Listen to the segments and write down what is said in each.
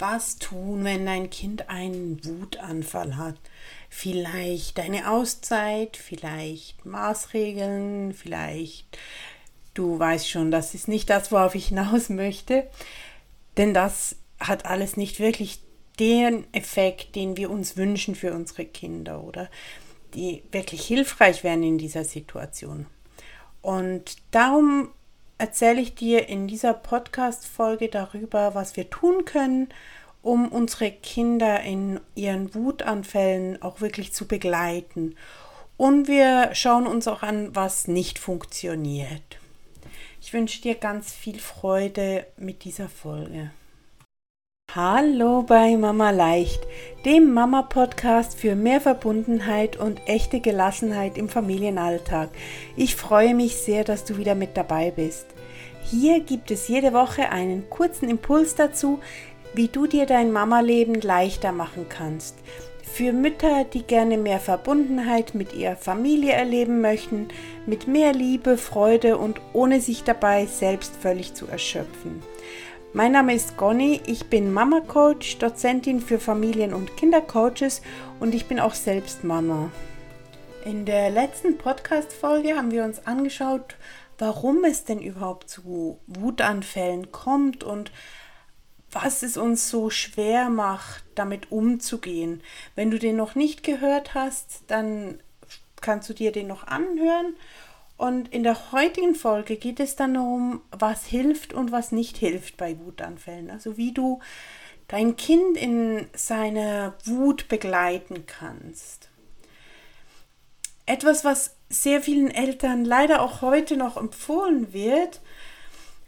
Was tun, wenn dein Kind einen Wutanfall hat? Vielleicht deine Auszeit, vielleicht Maßregeln, vielleicht du weißt schon, das ist nicht das, worauf ich hinaus möchte, denn das hat alles nicht wirklich den Effekt, den wir uns wünschen für unsere Kinder oder die wirklich hilfreich wären in dieser Situation. Und darum erzähle ich dir in dieser Podcast-Folge darüber, was wir tun können, um unsere Kinder in ihren Wutanfällen auch wirklich zu begleiten. Und wir schauen uns auch an, was nicht funktioniert. Ich wünsche dir ganz viel Freude mit dieser Folge. Hallo bei Mama Leicht, dem Mama-Podcast für mehr Verbundenheit und echte Gelassenheit im Familienalltag. Ich freue mich sehr, dass du wieder mit dabei bist. Hier gibt es jede Woche einen kurzen Impuls dazu, wie du dir dein Mama-Leben leichter machen kannst. Für Mütter, die gerne mehr Verbundenheit mit ihrer Familie erleben möchten, mit mehr Liebe, Freude und ohne sich dabei selbst völlig zu erschöpfen. Mein Name ist Conny, ich bin Mama Coach, Dozentin für Familien- und Kindercoaches und ich bin auch selbst Mama. In der letzten Podcast-Folge haben wir uns angeschaut, warum es denn überhaupt zu Wutanfällen kommt und was es uns so schwer macht, damit umzugehen. Wenn du den noch nicht gehört hast, dann kannst du dir den noch anhören und in der heutigen Folge geht es dann darum, was hilft und was nicht hilft bei Wutanfällen. Also wie du dein Kind in seiner Wut begleiten kannst. Etwas, was sehr vielen Eltern leider auch heute noch empfohlen wird,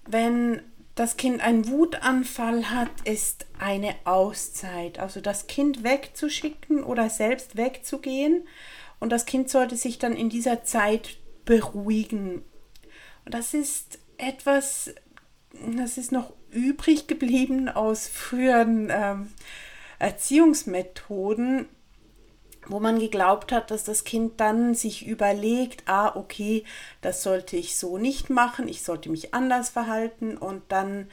wenn das Kind einen Wutanfall hat, ist eine Auszeit. Also das Kind wegzuschicken oder selbst wegzugehen. Und das Kind sollte sich dann in dieser Zeit beruhigen. Und das ist etwas, das ist noch übrig geblieben aus früheren ähm, Erziehungsmethoden, wo man geglaubt hat, dass das Kind dann sich überlegt, ah, okay, das sollte ich so nicht machen, ich sollte mich anders verhalten und dann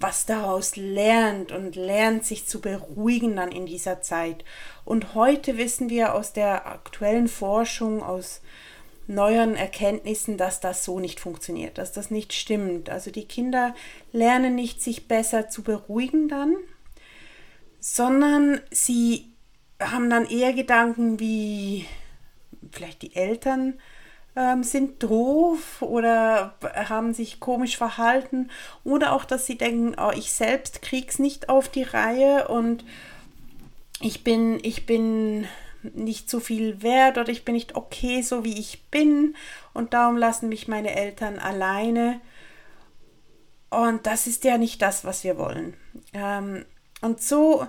was daraus lernt und lernt sich zu beruhigen dann in dieser Zeit. Und heute wissen wir aus der aktuellen Forschung, aus neueren Erkenntnissen, dass das so nicht funktioniert, dass das nicht stimmt. Also die Kinder lernen nicht, sich besser zu beruhigen dann, sondern sie haben dann eher Gedanken wie vielleicht die Eltern ähm, sind doof oder haben sich komisch verhalten oder auch, dass sie denken, oh, ich selbst krieg's nicht auf die Reihe und ich bin, ich bin nicht so viel wert oder ich bin nicht okay, so wie ich bin und darum lassen mich meine Eltern alleine. Und das ist ja nicht das, was wir wollen. Ähm, und so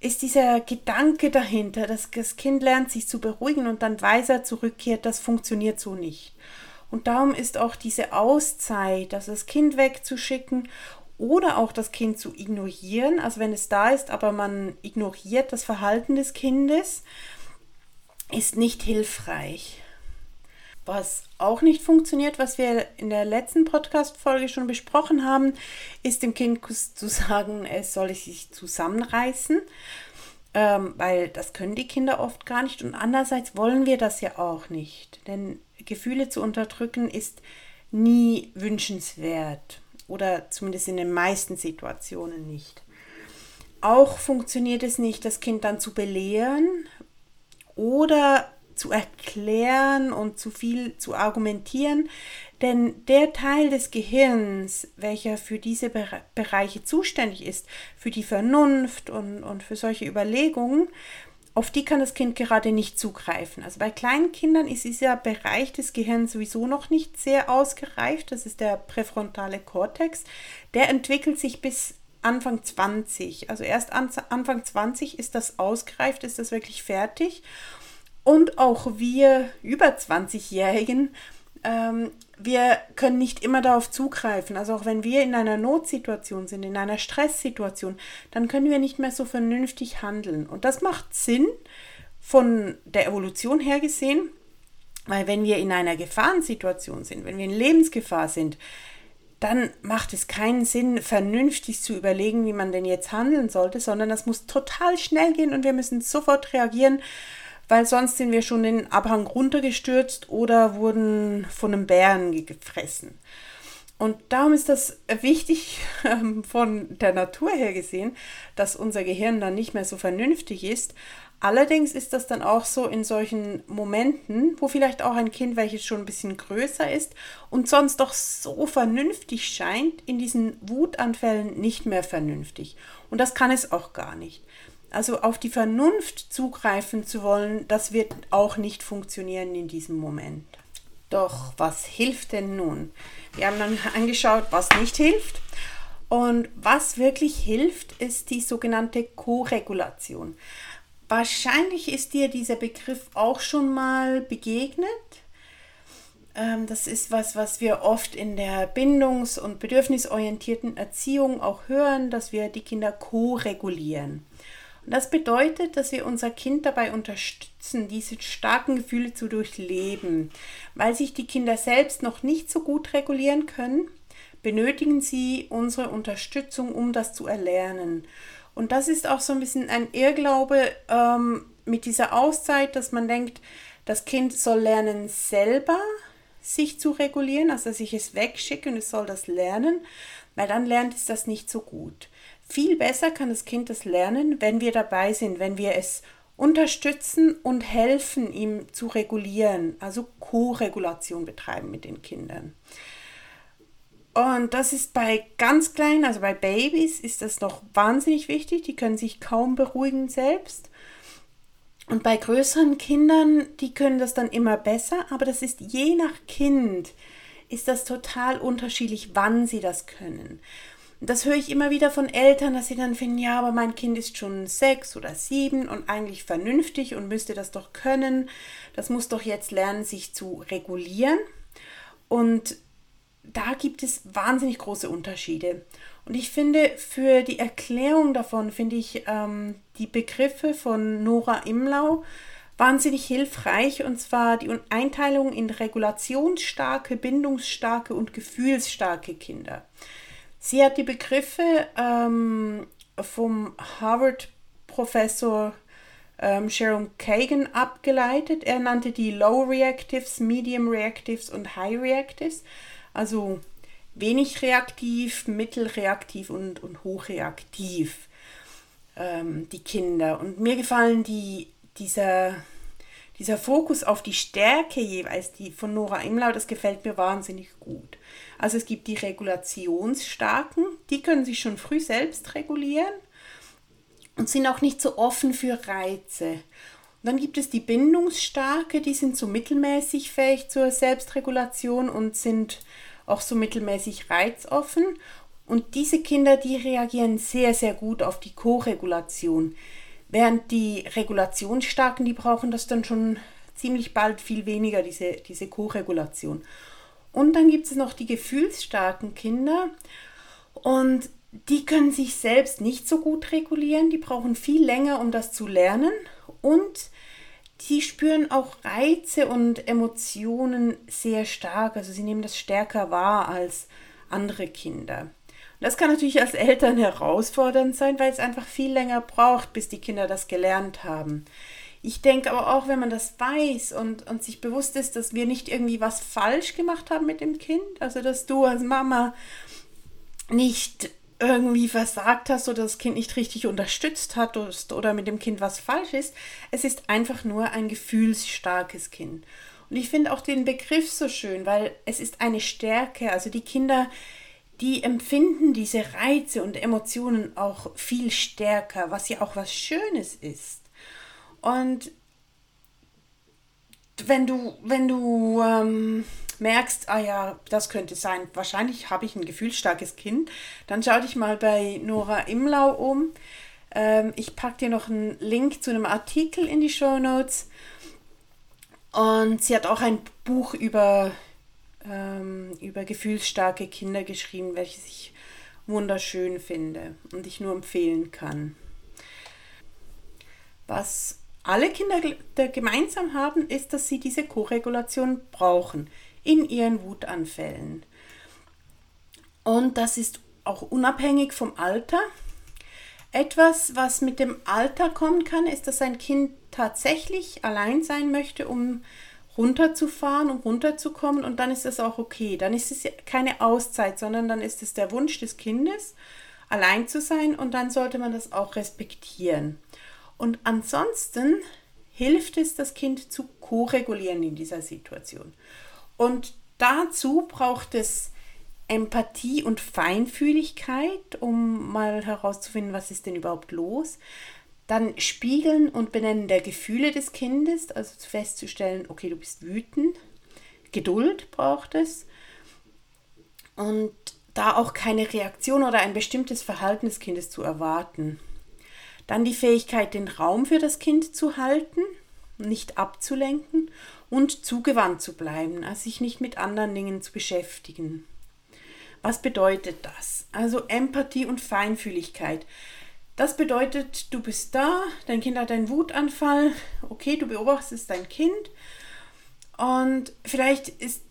ist dieser Gedanke dahinter, dass das Kind lernt, sich zu beruhigen und dann weiser zurückkehrt, das funktioniert so nicht. Und darum ist auch diese Auszeit, also das Kind wegzuschicken oder auch das Kind zu ignorieren, also wenn es da ist, aber man ignoriert das Verhalten des Kindes, ist nicht hilfreich. Was auch nicht funktioniert, was wir in der letzten Podcast-Folge schon besprochen haben, ist dem Kind zu sagen, es soll sich zusammenreißen, ähm, weil das können die Kinder oft gar nicht. Und andererseits wollen wir das ja auch nicht, denn Gefühle zu unterdrücken ist nie wünschenswert oder zumindest in den meisten Situationen nicht. Auch funktioniert es nicht, das Kind dann zu belehren oder zu erklären und zu viel zu argumentieren, denn der Teil des Gehirns, welcher für diese Bereiche zuständig ist, für die Vernunft und, und für solche Überlegungen, auf die kann das Kind gerade nicht zugreifen. Also bei kleinen Kindern ist dieser Bereich des Gehirns sowieso noch nicht sehr ausgereift. Das ist der präfrontale Kortex. Der entwickelt sich bis Anfang 20. Also erst Anfang 20 ist das ausgereift, ist das wirklich fertig. Und auch wir über 20-Jährigen, ähm, wir können nicht immer darauf zugreifen. Also auch wenn wir in einer Notsituation sind, in einer Stresssituation, dann können wir nicht mehr so vernünftig handeln. Und das macht Sinn von der Evolution her gesehen, weil wenn wir in einer Gefahrensituation sind, wenn wir in Lebensgefahr sind, dann macht es keinen Sinn, vernünftig zu überlegen, wie man denn jetzt handeln sollte, sondern das muss total schnell gehen und wir müssen sofort reagieren, weil sonst sind wir schon den Abhang runtergestürzt oder wurden von einem Bären gefressen. Und darum ist das wichtig ähm, von der Natur her gesehen, dass unser Gehirn dann nicht mehr so vernünftig ist, Allerdings ist das dann auch so in solchen Momenten, wo vielleicht auch ein Kind, welches schon ein bisschen größer ist und sonst doch so vernünftig scheint, in diesen Wutanfällen nicht mehr vernünftig. Und das kann es auch gar nicht. Also auf die Vernunft zugreifen zu wollen, das wird auch nicht funktionieren in diesem Moment. Doch was hilft denn nun? Wir haben dann angeschaut, was nicht hilft. Und was wirklich hilft, ist die sogenannte Koregulation. Wahrscheinlich ist dir dieser Begriff auch schon mal begegnet. Ähm, das ist was, was wir oft in der bindungs- und bedürfnisorientierten Erziehung auch hören, dass wir die Kinder ko-regulieren. Und das bedeutet, dass wir unser Kind dabei unterstützen, diese starken Gefühle zu durchleben. Weil sich die Kinder selbst noch nicht so gut regulieren können, benötigen sie unsere Unterstützung, um das zu erlernen. Und das ist auch so ein bisschen ein Irrglaube ähm, mit dieser Auszeit, dass man denkt, das Kind soll lernen, selber sich zu regulieren, also dass ich es wegschicke und es soll das lernen, weil dann lernt es das nicht so gut. Viel besser kann das Kind das lernen, wenn wir dabei sind, wenn wir es unterstützen und helfen, ihm zu regulieren, also Co-Regulation betreiben mit den Kindern. Und das ist bei ganz kleinen, also bei Babys, ist das noch wahnsinnig wichtig. Die können sich kaum beruhigen selbst. Und bei größeren Kindern, die können das dann immer besser, aber das ist je nach Kind, ist das total unterschiedlich, wann sie das können. Das höre ich immer wieder von Eltern, dass sie dann finden, ja, aber mein Kind ist schon sechs oder sieben und eigentlich vernünftig und müsste das doch können. Das muss doch jetzt lernen, sich zu regulieren. Und da gibt es wahnsinnig große Unterschiede. Und ich finde, für die Erklärung davon finde ich ähm, die Begriffe von Nora Imlau wahnsinnig hilfreich. Und zwar die Einteilung in regulationsstarke, bindungsstarke und gefühlsstarke Kinder. Sie hat die Begriffe ähm, vom Harvard-Professor ähm, Jerome Kagan abgeleitet. Er nannte die Low Reactives, Medium Reactives und High Reactives. Also wenig reaktiv, mittelreaktiv und, und hochreaktiv, ähm, die Kinder. Und mir gefallen die, dieser, dieser Fokus auf die Stärke jeweils, die von Nora Imlau, das gefällt mir wahnsinnig gut. Also es gibt die Regulationsstarken, die können sich schon früh selbst regulieren und sind auch nicht so offen für Reize. Und dann gibt es die Bindungsstarke, die sind so mittelmäßig fähig zur Selbstregulation und sind auch so mittelmäßig reizoffen. Und diese Kinder, die reagieren sehr, sehr gut auf die Co-Regulation. Während die Regulationsstarken, die brauchen das dann schon ziemlich bald viel weniger, diese, diese Co-Regulation. Und dann gibt es noch die gefühlsstarken Kinder. Und die können sich selbst nicht so gut regulieren. Die brauchen viel länger, um das zu lernen. Und sie spüren auch Reize und Emotionen sehr stark. Also sie nehmen das stärker wahr als andere Kinder. Und das kann natürlich als Eltern herausfordernd sein, weil es einfach viel länger braucht, bis die Kinder das gelernt haben. Ich denke aber auch, wenn man das weiß und, und sich bewusst ist, dass wir nicht irgendwie was falsch gemacht haben mit dem Kind, also dass du als Mama nicht irgendwie versagt hast oder das Kind nicht richtig unterstützt hat oder mit dem Kind was falsch ist. Es ist einfach nur ein gefühlsstarkes Kind. Und ich finde auch den Begriff so schön, weil es ist eine Stärke. Also die Kinder, die empfinden diese Reize und Emotionen auch viel stärker, was ja auch was Schönes ist. Und wenn du, wenn du ähm, merkst, ah ja, das könnte sein, wahrscheinlich habe ich ein gefühlsstarkes Kind, dann schau dich mal bei Nora Imlau um. Ähm, ich packe dir noch einen Link zu einem Artikel in die Show Notes. Und sie hat auch ein Buch über, ähm, über gefühlsstarke Kinder geschrieben, welches ich wunderschön finde und ich nur empfehlen kann. Was alle Kinder gemeinsam haben, ist, dass sie diese Koregulation brauchen in ihren Wutanfällen. Und das ist auch unabhängig vom Alter. Etwas, was mit dem Alter kommen kann, ist, dass ein Kind tatsächlich allein sein möchte, um runterzufahren, um runterzukommen und dann ist das auch okay. Dann ist es keine Auszeit, sondern dann ist es der Wunsch des Kindes, allein zu sein und dann sollte man das auch respektieren. Und ansonsten hilft es, das Kind zu ko-regulieren in dieser Situation. Und dazu braucht es Empathie und Feinfühligkeit, um mal herauszufinden, was ist denn überhaupt los. Dann Spiegeln und Benennen der Gefühle des Kindes, also festzustellen, okay, du bist wütend. Geduld braucht es. Und da auch keine Reaktion oder ein bestimmtes Verhalten des Kindes zu erwarten. Dann die Fähigkeit, den Raum für das Kind zu halten, nicht abzulenken und zugewandt zu bleiben, also sich nicht mit anderen Dingen zu beschäftigen. Was bedeutet das? Also Empathie und Feinfühligkeit. Das bedeutet, du bist da, dein Kind hat einen Wutanfall, okay, du beobachtest dein Kind und vielleicht ist,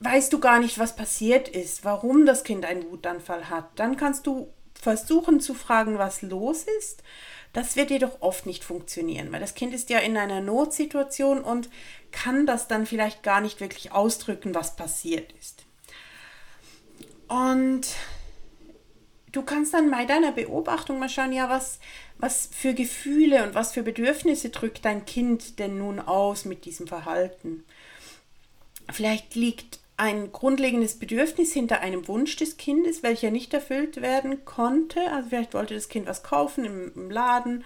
weißt du gar nicht, was passiert ist, warum das Kind einen Wutanfall hat. Dann kannst du versuchen zu fragen, was los ist. Das wird jedoch oft nicht funktionieren, weil das Kind ist ja in einer Notsituation und kann das dann vielleicht gar nicht wirklich ausdrücken, was passiert ist. Und du kannst dann bei deiner Beobachtung mal schauen, ja, was, was für Gefühle und was für Bedürfnisse drückt dein Kind denn nun aus mit diesem Verhalten. Vielleicht liegt ein grundlegendes Bedürfnis hinter einem Wunsch des Kindes, welcher nicht erfüllt werden konnte. Also vielleicht wollte das Kind was kaufen im, im Laden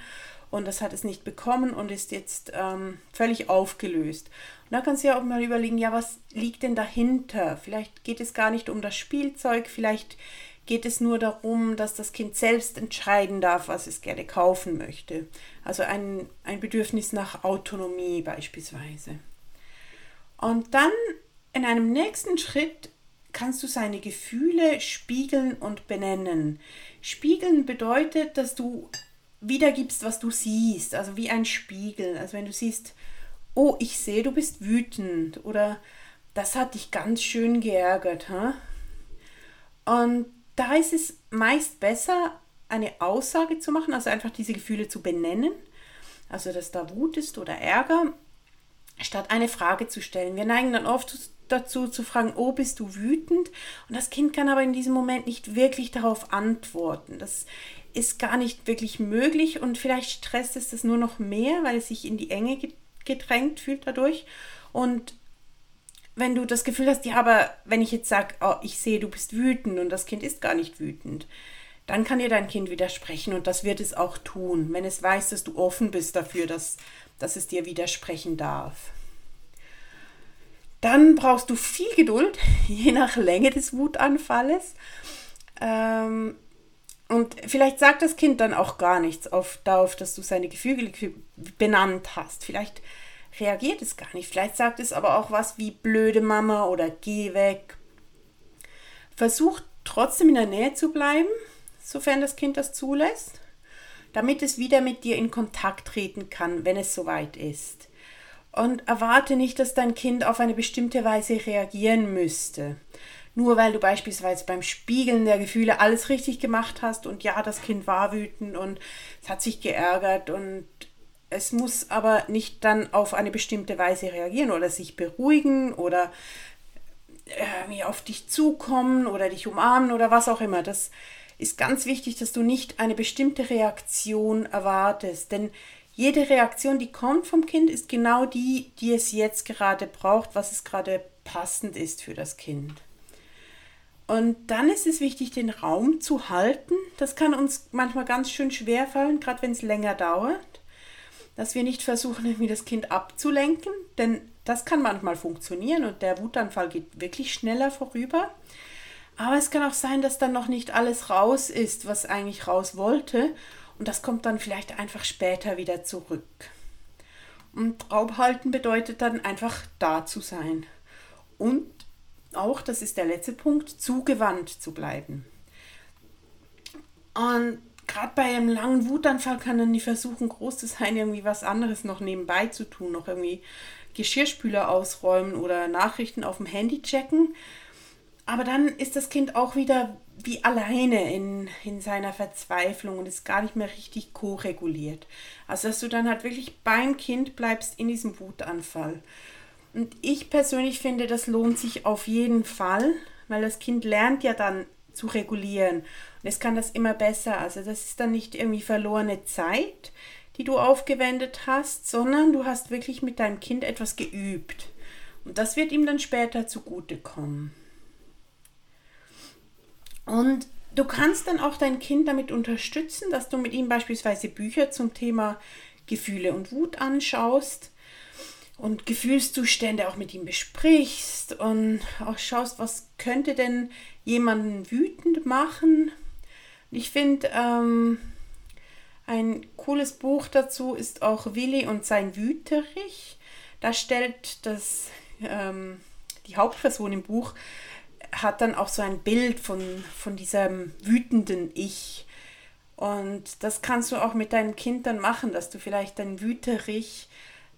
und das hat es nicht bekommen und ist jetzt ähm, völlig aufgelöst. Und da kannst du ja auch mal überlegen, ja, was liegt denn dahinter? Vielleicht geht es gar nicht um das Spielzeug, vielleicht geht es nur darum, dass das Kind selbst entscheiden darf, was es gerne kaufen möchte. Also ein, ein Bedürfnis nach Autonomie beispielsweise. Und dann in einem nächsten Schritt kannst du seine Gefühle spiegeln und benennen. Spiegeln bedeutet, dass du wiedergibst, was du siehst, also wie ein Spiegel. Also wenn du siehst, oh, ich sehe, du bist wütend oder das hat dich ganz schön geärgert. Huh? Und da ist es meist besser, eine Aussage zu machen, also einfach diese Gefühle zu benennen, also dass da Wut ist oder Ärger, statt eine Frage zu stellen. Wir neigen dann oft dazu zu fragen, oh, bist du wütend? Und das Kind kann aber in diesem Moment nicht wirklich darauf antworten. Das ist gar nicht wirklich möglich und vielleicht stresst es das nur noch mehr, weil es sich in die Enge gedrängt fühlt dadurch. Und wenn du das Gefühl hast, ja, aber wenn ich jetzt sage, oh, ich sehe, du bist wütend und das Kind ist gar nicht wütend, dann kann dir dein Kind widersprechen und das wird es auch tun, wenn es weiß, dass du offen bist dafür, dass, dass es dir widersprechen darf. Dann brauchst du viel Geduld, je nach Länge des Wutanfalles. Ähm, und vielleicht sagt das Kind dann auch gar nichts auf, darauf, dass du seine Gefühle benannt hast. Vielleicht reagiert es gar nicht. Vielleicht sagt es aber auch was wie blöde Mama oder geh weg. Versuch trotzdem in der Nähe zu bleiben, sofern das Kind das zulässt, damit es wieder mit dir in Kontakt treten kann, wenn es soweit ist. Und erwarte nicht, dass dein Kind auf eine bestimmte Weise reagieren müsste. Nur weil du beispielsweise beim Spiegeln der Gefühle alles richtig gemacht hast und ja, das Kind war wütend und es hat sich geärgert und es muss aber nicht dann auf eine bestimmte Weise reagieren oder sich beruhigen oder äh, auf dich zukommen oder dich umarmen oder was auch immer. Das ist ganz wichtig, dass du nicht eine bestimmte Reaktion erwartest. Denn jede Reaktion, die kommt vom Kind, ist genau die, die es jetzt gerade braucht, was es gerade passend ist für das Kind. Und dann ist es wichtig, den Raum zu halten. Das kann uns manchmal ganz schön schwer fallen, gerade wenn es länger dauert dass wir nicht versuchen, irgendwie das Kind abzulenken, denn das kann manchmal funktionieren und der Wutanfall geht wirklich schneller vorüber. Aber es kann auch sein, dass dann noch nicht alles raus ist, was eigentlich raus wollte und das kommt dann vielleicht einfach später wieder zurück. Und Raum bedeutet dann einfach da zu sein und auch, das ist der letzte Punkt, zugewandt zu bleiben. Und gerade bei einem langen Wutanfall kann dann nicht versuchen, groß zu sein, irgendwie was anderes noch nebenbei zu tun, noch irgendwie Geschirrspüler ausräumen oder Nachrichten auf dem Handy checken. aber dann ist das Kind auch wieder wie alleine in, in seiner Verzweiflung und ist gar nicht mehr richtig ko-reguliert. Also dass du dann halt wirklich beim Kind bleibst in diesem Wutanfall. Und ich persönlich finde, das lohnt sich auf jeden Fall, weil das Kind lernt ja dann zu regulieren. Und es kann das immer besser. Also das ist dann nicht irgendwie verlorene Zeit, die du aufgewendet hast, sondern du hast wirklich mit deinem Kind etwas geübt. Und das wird ihm dann später zugutekommen. Und du kannst dann auch dein Kind damit unterstützen, dass du mit ihm beispielsweise Bücher zum Thema Gefühle und Wut anschaust und Gefühlszustände auch mit ihm besprichst und auch schaust, was könnte denn jemanden wütend machen. Ich finde, ähm, ein cooles Buch dazu ist auch Willi und sein Wüterich. Da stellt das, ähm, die Hauptperson im Buch hat dann auch so ein Bild von, von diesem wütenden Ich. Und das kannst du auch mit deinem Kind dann machen, dass du vielleicht dein Wüterich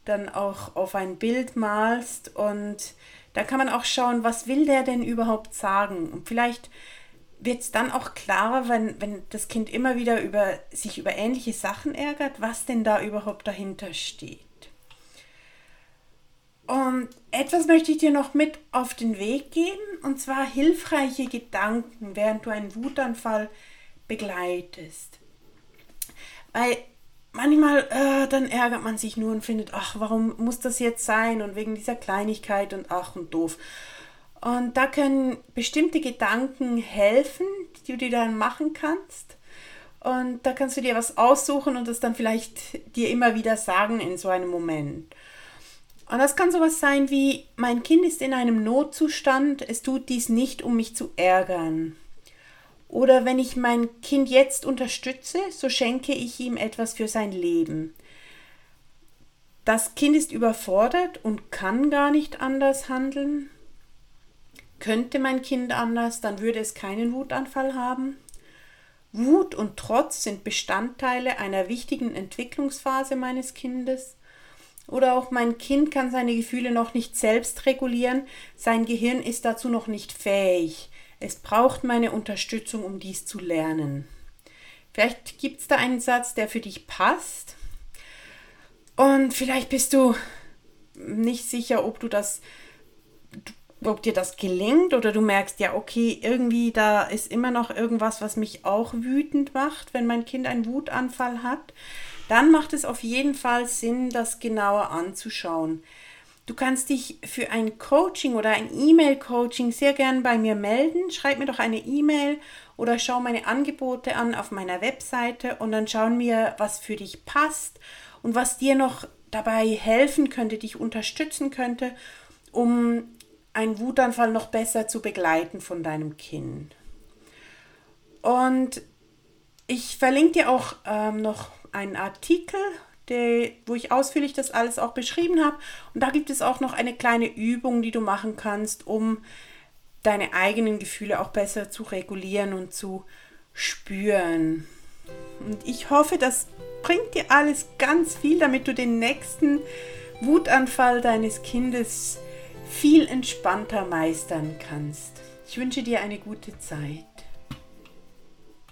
dann auch auf ein Bild malst und da kann man auch schauen, was will der denn überhaupt sagen. Und vielleicht wird es dann auch klarer, wenn, wenn das Kind immer wieder über, sich über ähnliche Sachen ärgert, was denn da überhaupt dahinter steht. Und etwas möchte ich dir noch mit auf den Weg geben, und zwar hilfreiche Gedanken, während du einen Wutanfall begleitest. Weil manchmal, äh, dann ärgert man sich nur und findet, ach, warum muss das jetzt sein? Und wegen dieser Kleinigkeit und ach und doof. Und da können bestimmte Gedanken helfen, die du dir dann machen kannst. Und da kannst du dir was aussuchen und das dann vielleicht dir immer wieder sagen in so einem Moment. Und das kann sowas sein wie, mein Kind ist in einem Notzustand, es tut dies nicht, um mich zu ärgern. Oder wenn ich mein Kind jetzt unterstütze, so schenke ich ihm etwas für sein Leben. Das Kind ist überfordert und kann gar nicht anders handeln. Könnte mein Kind anders, dann würde es keinen Wutanfall haben. Wut und Trotz sind Bestandteile einer wichtigen Entwicklungsphase meines Kindes. Oder auch mein Kind kann seine Gefühle noch nicht selbst regulieren, sein Gehirn ist dazu noch nicht fähig. Es braucht meine Unterstützung, um dies zu lernen. Vielleicht gibt es da einen Satz, der für dich passt. Und vielleicht bist du nicht sicher, ob du das, ob dir das gelingt oder du merkst, ja, okay, irgendwie da ist immer noch irgendwas, was mich auch wütend macht, wenn mein Kind einen Wutanfall hat dann macht es auf jeden Fall Sinn, das genauer anzuschauen. Du kannst dich für ein Coaching oder ein E-Mail-Coaching sehr gern bei mir melden. Schreib mir doch eine E-Mail oder schau meine Angebote an auf meiner Webseite und dann schauen wir, was für dich passt und was dir noch dabei helfen könnte, dich unterstützen könnte, um einen Wutanfall noch besser zu begleiten von deinem Kind. Und ich verlinke dir auch ähm, noch einen Artikel, der, wo ich ausführlich das alles auch beschrieben habe. Und da gibt es auch noch eine kleine Übung, die du machen kannst, um deine eigenen Gefühle auch besser zu regulieren und zu spüren. Und ich hoffe, das bringt dir alles ganz viel, damit du den nächsten Wutanfall deines Kindes viel entspannter meistern kannst. Ich wünsche dir eine gute Zeit.